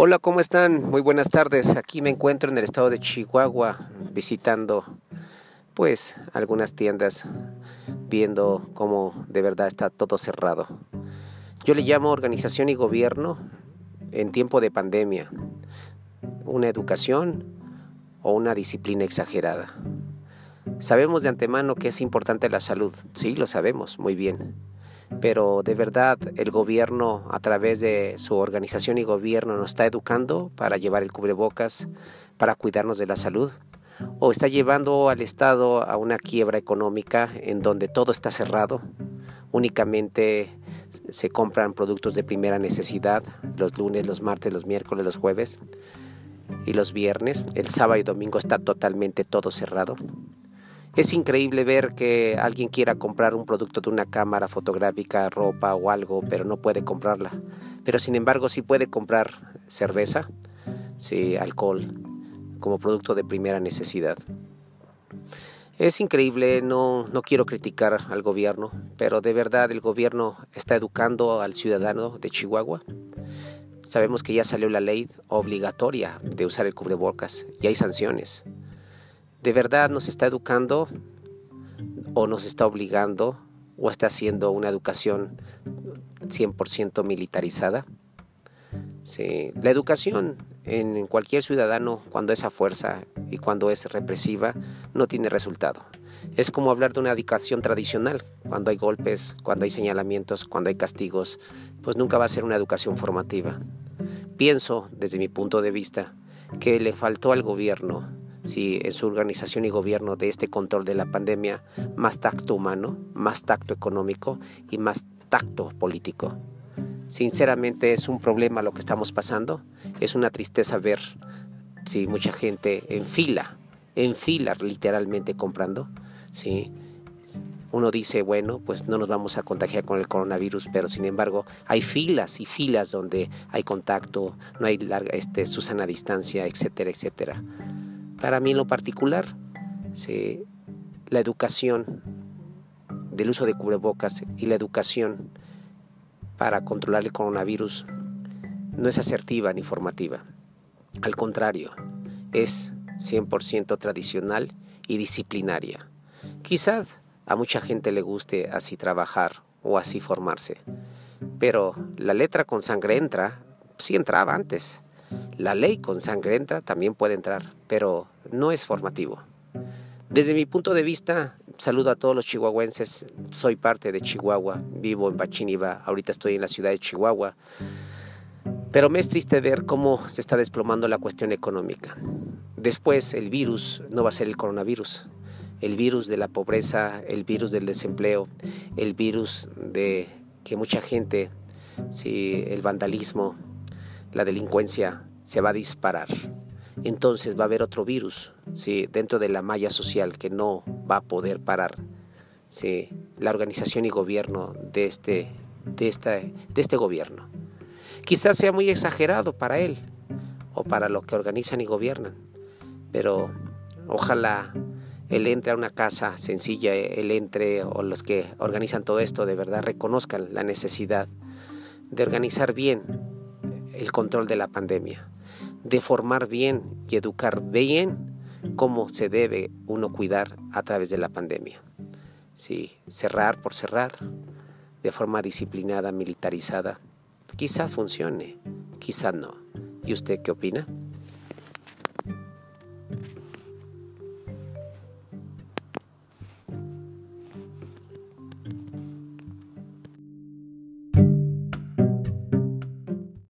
Hola, ¿cómo están? Muy buenas tardes. Aquí me encuentro en el estado de Chihuahua visitando pues algunas tiendas viendo cómo de verdad está todo cerrado. Yo le llamo organización y gobierno en tiempo de pandemia. Una educación o una disciplina exagerada. Sabemos de antemano que es importante la salud, sí, lo sabemos muy bien pero de verdad el gobierno a través de su organización y gobierno nos está educando para llevar el cubrebocas, para cuidarnos de la salud, o está llevando al Estado a una quiebra económica en donde todo está cerrado, únicamente se compran productos de primera necesidad los lunes, los martes, los miércoles, los jueves y los viernes, el sábado y domingo está totalmente todo cerrado. Es increíble ver que alguien quiera comprar un producto de una cámara fotográfica, ropa o algo, pero no puede comprarla. Pero sin embargo sí puede comprar cerveza, sí, alcohol, como producto de primera necesidad. Es increíble, no, no quiero criticar al gobierno, pero de verdad el gobierno está educando al ciudadano de Chihuahua. Sabemos que ya salió la ley obligatoria de usar el cubrebocas y hay sanciones de verdad nos está educando o nos está obligando o está haciendo una educación 100% militarizada. La educación en cualquier ciudadano cuando es a fuerza y cuando es represiva no tiene resultado. Es como hablar de una educación tradicional, cuando hay golpes, cuando hay señalamientos, cuando hay castigos, pues nunca va a ser una educación formativa. Pienso, desde mi punto de vista, que le faltó al gobierno si en su organización y gobierno de este control de la pandemia más tacto humano, más tacto económico y más tacto político. Sinceramente es un problema lo que estamos pasando, es una tristeza ver si mucha gente en fila, en fila literalmente comprando, ¿sí? Uno dice, bueno, pues no nos vamos a contagiar con el coronavirus, pero sin embargo hay filas y filas donde hay contacto, no hay larga, este, su sana distancia, etcétera, etcétera. Para mí en lo particular, la educación del uso de cubrebocas y la educación para controlar el coronavirus no es asertiva ni formativa. Al contrario, es 100% tradicional y disciplinaria. Quizás a mucha gente le guste así trabajar o así formarse, pero la letra con sangre entra, sí entraba antes. La ley con sangre entra también puede entrar, pero no es formativo. Desde mi punto de vista, saludo a todos los chihuahuenses. Soy parte de Chihuahua, vivo en Bachiniva, ahorita estoy en la ciudad de Chihuahua. Pero me es triste ver cómo se está desplomando la cuestión económica. Después el virus no va a ser el coronavirus, el virus de la pobreza, el virus del desempleo, el virus de que mucha gente, si el vandalismo, la delincuencia se va a disparar. Entonces va a haber otro virus ¿sí? dentro de la malla social que no va a poder parar ¿sí? la organización y gobierno de este, de, esta, de este gobierno. Quizás sea muy exagerado para él o para los que organizan y gobiernan, pero ojalá él entre a una casa sencilla, él entre o los que organizan todo esto de verdad reconozcan la necesidad de organizar bien el control de la pandemia, de formar bien y educar bien cómo se debe uno cuidar a través de la pandemia. Sí, cerrar por cerrar, de forma disciplinada, militarizada, quizás funcione, quizás no. ¿Y usted qué opina?